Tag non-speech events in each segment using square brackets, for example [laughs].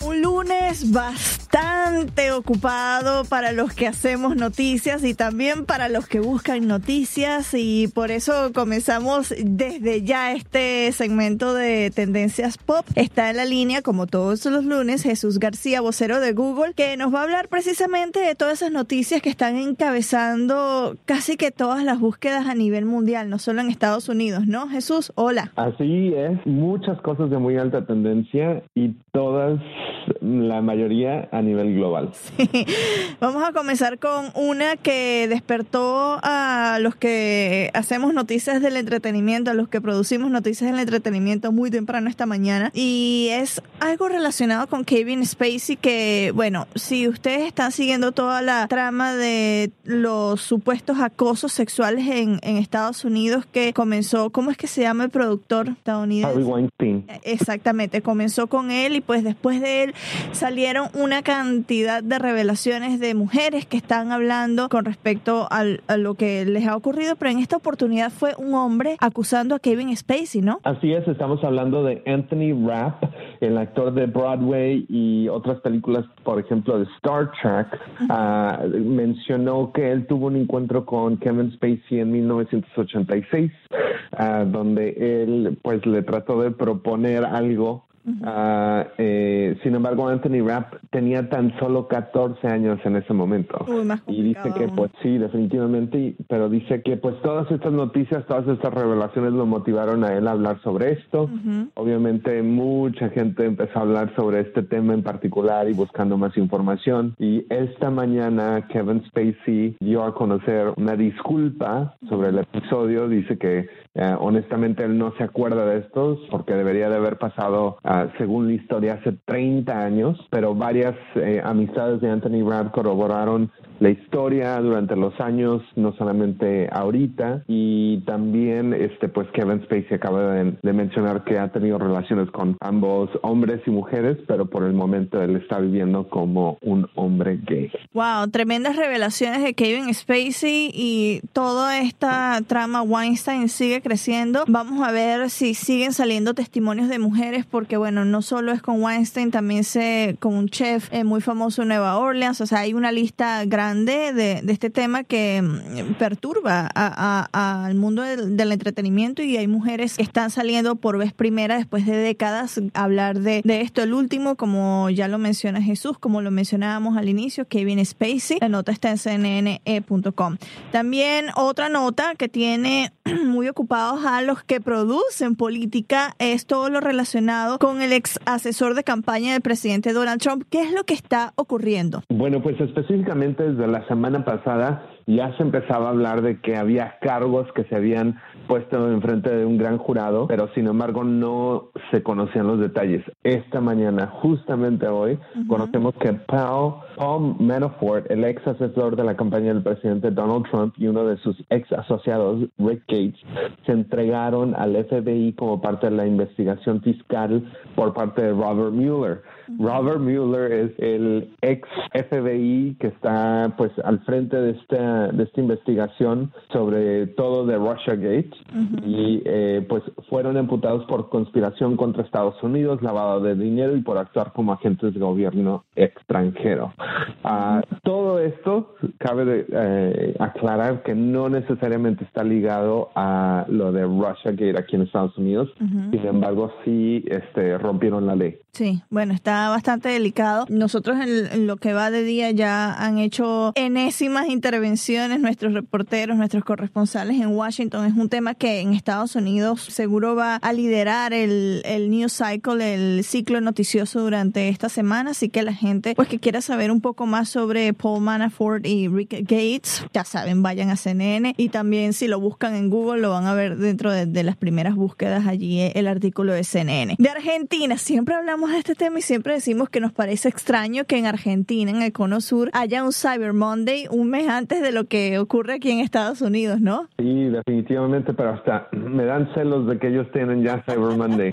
Un lunes bastante ocupado para los que hacemos noticias y también para los que buscan noticias y por eso comenzamos desde ya este segmento de tendencias pop. Está en la línea como todos los lunes Jesús García, vocero de Google, que nos va a hablar precisamente de todas esas noticias que están encabezando casi que todas las búsquedas a nivel mundial, no solo en Estados Unidos, ¿no? Jesús, hola. Así es, muchas cosas de muy alta tendencia y todas, la mayoría a nivel global. Sí. Vamos a comenzar con una que despertó a los que hacemos noticias del entretenimiento, a los que producimos noticias del entretenimiento muy temprano esta mañana. Y es algo relacionado con Kevin Spacey que, bueno, si ustedes están siguiendo toda la trama de los supuestos acosos sexuales en, en Estados Unidos que comenzó, ¿cómo es que se llama el productor estadounidense? Harvey Weinstein. Exactamente, comenzó con él y pues después de él salieron una cantidad de revelaciones de mujeres que están hablando con respecto al- a lo que les ha ocurrido, pero en esta oportunidad fue un hombre acusando a Kevin Spacey, ¿no? Así es, estamos hablando de Anthony Rapp, el actor de Broadway y otras películas, por ejemplo, de Star Trek. Ah, mencionó que él tuvo un encuentro con Kevin Spacey en 1986, ah, donde él pues le trató de proponer algo. Ah, eh, sin embargo, Anthony Rapp tenía tan solo 14 años en ese momento. Uy, más Y dice que, pues sí, definitivamente, pero dice que pues todas estas noticias, todas estas revelaciones lo motivaron a él a hablar sobre esto. Obviamente mucha gente empezó a hablar sobre este tema en particular y buscando más información. Y esta mañana Kevin Spacey dio a conocer una disculpa sobre el episodio. Dice que eh, honestamente él no se acuerda de estos porque debería de haber pasado, ah, según la historia, hace 30 años, pero varias eh, amistades de Anthony Rapp corroboraron la historia durante los años, no solamente ahorita, y también este pues Kevin Spacey acaba de, de mencionar que ha tenido relaciones con ambos hombres y mujeres, pero por el momento él está viviendo como un hombre gay. Wow, tremendas revelaciones de Kevin Spacey y toda esta trama Weinstein sigue creciendo. Vamos a ver si siguen saliendo testimonios de mujeres porque bueno, no solo es con Weinstein, también se con un chef eh, muy famoso en Nueva Orleans, o sea, hay una lista grande de, este tema que mm, perturba al mundo del, del entretenimiento y hay mujeres que están saliendo por vez primera después de décadas a hablar de, de esto. El último, como ya lo menciona Jesús, como lo mencionábamos al inicio, Kevin Spacey, la nota está en cnne.com. También otra nota que tiene [clears throat] muy ocupados a los que producen política es todo lo relacionado con el ex asesor de campaña del presidente Donald Trump. ¿Qué es lo que está ocurriendo? Bueno, pues específicamente desde la semana pasada ya se empezaba a hablar de que había cargos que se habían puesto en frente de un gran jurado, pero sin embargo no se conocían los detalles. Esta mañana, justamente hoy, conocemos que Paul, Paul Manafort, el ex asesor de la campaña del presidente Donald Trump y uno de sus ex asociados, Rick Gates, se entregaron al FBI como parte de la investigación fiscal por parte de Robert Mueller. Robert Mueller es el ex FBI que está pues al frente de esta, de esta investigación sobre todo de Russia Gate. Y eh, pues fueron imputados por conspiración contra Estados Unidos, lavado de dinero y por actuar como agentes de gobierno extranjero. Ah, todo esto cabe eh, aclarar que no necesariamente está ligado a lo de Russia Gate aquí en Estados Unidos, sin embargo sí este, rompieron la ley. Sí, bueno, está bastante delicado. Nosotros en, lo que va de día ya han hecho enésimas intervenciones nuestros reporteros, nuestros corresponsales en Washington. Es un tema que en Estados Unidos seguro va a liderar el, el news cycle, el ciclo noticioso durante esta semana. Así que la gente pues que quiera saber un poco más sobre Paul Manafort y Rick Gates, ya saben, vayan a CNN y también si lo buscan en Google lo van a ver dentro de, de las primeras búsquedas allí eh, el artículo de CNN. De Argentina, siempre hablamos de este tema y siempre decimos que nos parece extraño que en Argentina, en el Cono Sur, haya un Cyber Monday un mes antes de lo que ocurre aquí en Estados Unidos, ¿no? Sí, definitivamente, pero hasta me dan celos de que ellos tienen ya Cyber Monday.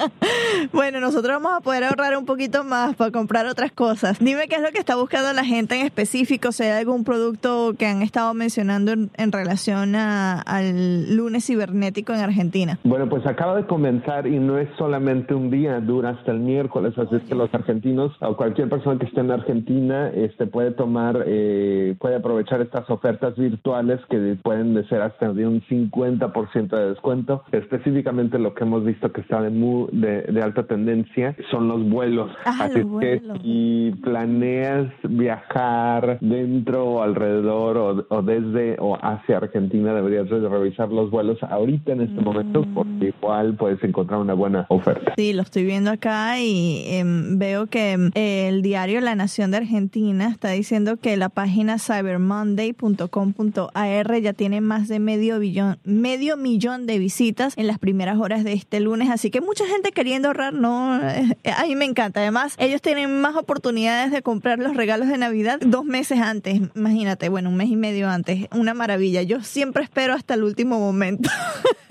[laughs] bueno, nosotros vamos a poder ahorrar un poquito más para comprar otras cosas. Dime qué es lo que está buscando la gente en específico, si hay algún producto que han estado mencionando en, relación al lunes cibernético en Argentina. Bueno, pues acaba de comenzar y no es solamente un día, dura hasta el miércoles, así es que los argentinos o cualquier persona que esté en Argentina este, puede tomar, eh, puede aprovechar estas ofertas virtuales que pueden ser hasta de un 50% de descuento. Específicamente lo que hemos visto que está de, muy, de, alta tendencia son los vuelos. Ah, así es que si planeas viajar dentro o alrededor o, o, desde o hacia Argentina, deberías revisar los vuelos ahorita en este momento mm. porque igual puedes encontrar una buena oferta. Sí, lo estoy viendo acá y em, veo que em, el diario La Nación de Argentina está diciendo que la página cybermonday.com.ar ya tiene más de medio, billón, medio millón de visitas en las primeras horas de este lunes, así que mucha gente queriendo ahorrar, no, a mí me encanta. Además, ellos tienen más oportunidades de comprar los regalos de Navidad dos meses antes, imagínate, bueno, un mes y medio antes, una maravilla. Yo siempre espero hasta el último momento. [laughs]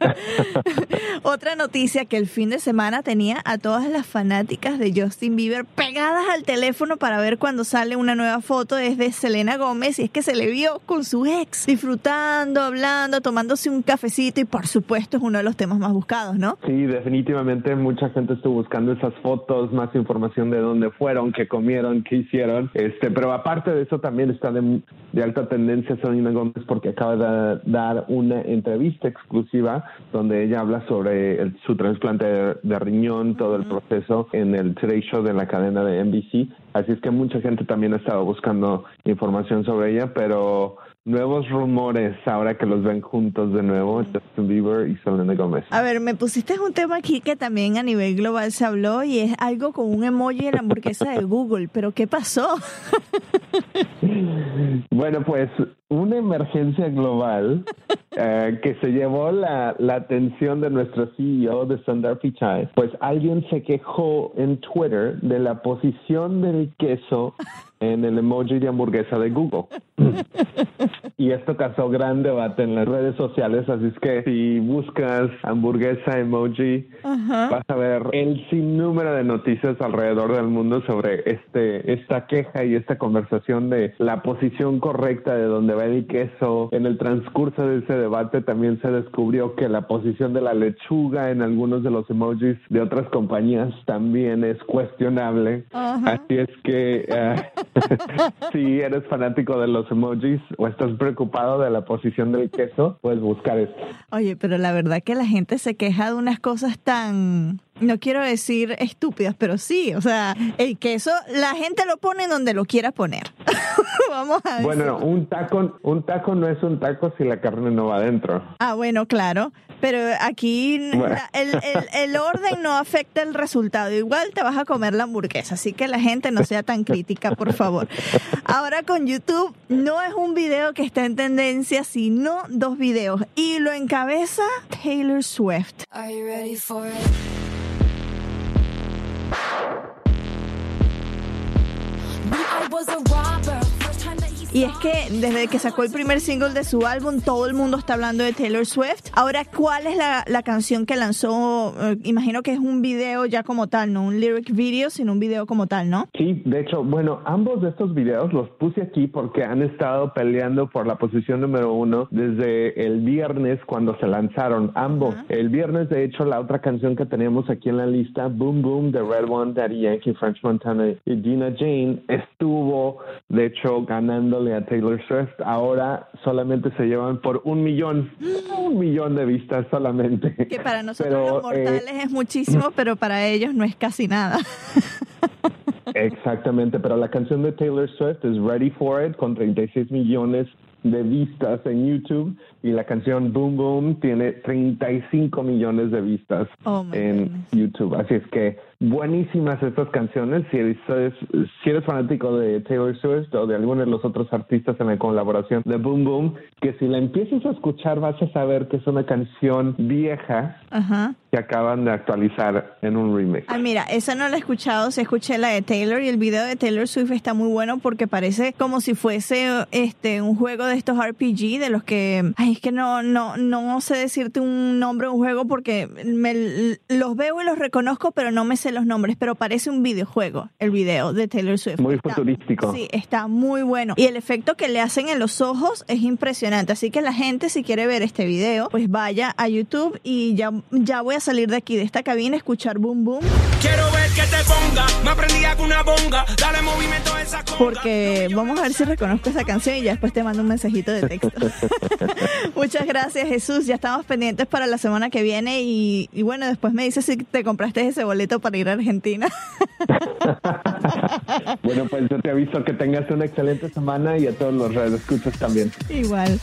[laughs] Otra noticia que el fin de semana tenía a todas las fanáticas de Justin Bieber pegadas al teléfono para ver cuando sale una nueva foto es de Selena Gómez y es que se le vio con su ex disfrutando, hablando, tomándose un cafecito y por supuesto es uno de los temas más buscados, ¿no? Sí, definitivamente mucha gente estuvo buscando esas fotos, más información de dónde fueron, qué comieron, qué hicieron, este, pero aparte de eso también está de, de alta tendencia Selena Gómez porque acaba de dar una entrevista exclusiva donde ella habla sobre su trasplante de, riñón, todo el proceso en el Today Show de la cadena de NBC. Así es que mucha gente también ha estado buscando información sobre ella, pero nuevos rumores ahora que los ven juntos de nuevo, Justin Bieber y Selena Gomez. A ver, me pusiste un tema aquí que también a nivel global se habló y es algo con un emoji en la hamburguesa de Google, pero ¿qué pasó? [laughs] bueno, pues una emergencia global eh, que se llevó la, la, atención de nuestro CEO de Sundar Pichai, pues alguien se quejó en Twitter de la posición del queso en el emoji de hamburguesa de Google. [laughs] y esto causó gran debate en las redes sociales, así es que si buscas hamburguesa emoji, vas a ver el sinnúmero de noticias alrededor del mundo sobre este esta queja y esta conversación de la posición correcta de donde va el queso. En el transcurso de ese debate también se descubrió que la posición de la lechuga en algunos de los emojis de otras compañías también es cuestionable. Así es que eh, [laughs] [laughs] si eres fanático de los emojis o estás preocupado de la posición del queso, puedes buscar esto. Oye, pero la verdad que la gente se queja de unas cosas tan no quiero decir estúpidas, pero sí, o sea, el queso la gente lo pone donde lo quiera poner. [laughs] Vamos a ver. Bueno, un taco, un taco no es un taco si la carne no va adentro. Ah, bueno, claro. Pero aquí el, orden no afecta el resultado. Igual te vas a comer la hamburguesa, así que la gente no sea tan crítica, por favor. Ahora con YouTube no es un video que está en tendencia, sino dos videos. Y lo encabeza Taylor Swift. Are you ready for it? was a Y es que desde que sacó el primer single de su álbum, todo el mundo está hablando de Taylor Swift. Ahora, ¿cuál es la, la canción que lanzó? Eh, imagino que es un video ya como tal, no un lyric video, sino un video como tal, ¿no? Sí, de hecho, bueno, ambos de estos videos los puse aquí porque han estado peleando por la posición número uno desde el viernes cuando se lanzaron ambos. El viernes, de hecho, la otra canción que teníamos aquí en la lista, Boom Boom, The Red One, Daddy Yankee, French Montana y Dina Jane, estuvo, de hecho, a Taylor Swift. Ahora solamente se llevan por un millón, un millón de vistas solamente. Que para nosotros los eh, mortales es muchísimo, pero para ellos no es casi nada. [laughs] Exactamente, pero la canción de Taylor Swift es Ready for It con 36 millones de vistas en YouTube y la canción Boom Boom tiene 35 millones de vistas oh en YouTube. Así es que buenísimas estas canciones. Si eres, si eres fanático de Taylor Swift o de alguno de los otros artistas en la colaboración de Boom Boom, que si la empiezas a escuchar vas a saber que es una canción vieja que acaban de actualizar en un remix. Ah, mira, esa no la he escuchado, se escuché la de Taylor y el video de Taylor Swift está muy bueno porque parece como si fuese este un juego de estos RPG de los que ay, es que no no no sé decirte un nombre un juego porque me los veo y los reconozco, pero no me sé los nombres, pero parece un videojuego el video de Taylor Swift. Muy futurístico. Sí, está muy bueno. Y el efecto que le hacen en los ojos es impresionante. Así que la gente, si quiere ver este video, pues vaya a YouTube y ya, ya voy a salir de aquí, de esta cabina, escuchar Boom Boom. Quiero ver que te ponga, me aprendí una bonga, dale movimiento a esa Porque vamos a ver si reconozco esa canción y ya después te mando un mensajito de texto. [laughs] Muchas gracias, Jesús. Ya estamos pendientes para la semana que viene y, y bueno, después me dices si te compraste ese boleto para ir a Argentina. [laughs] bueno, pues yo te aviso que tengas una excelente semana y a todos los escuchas también. Igual.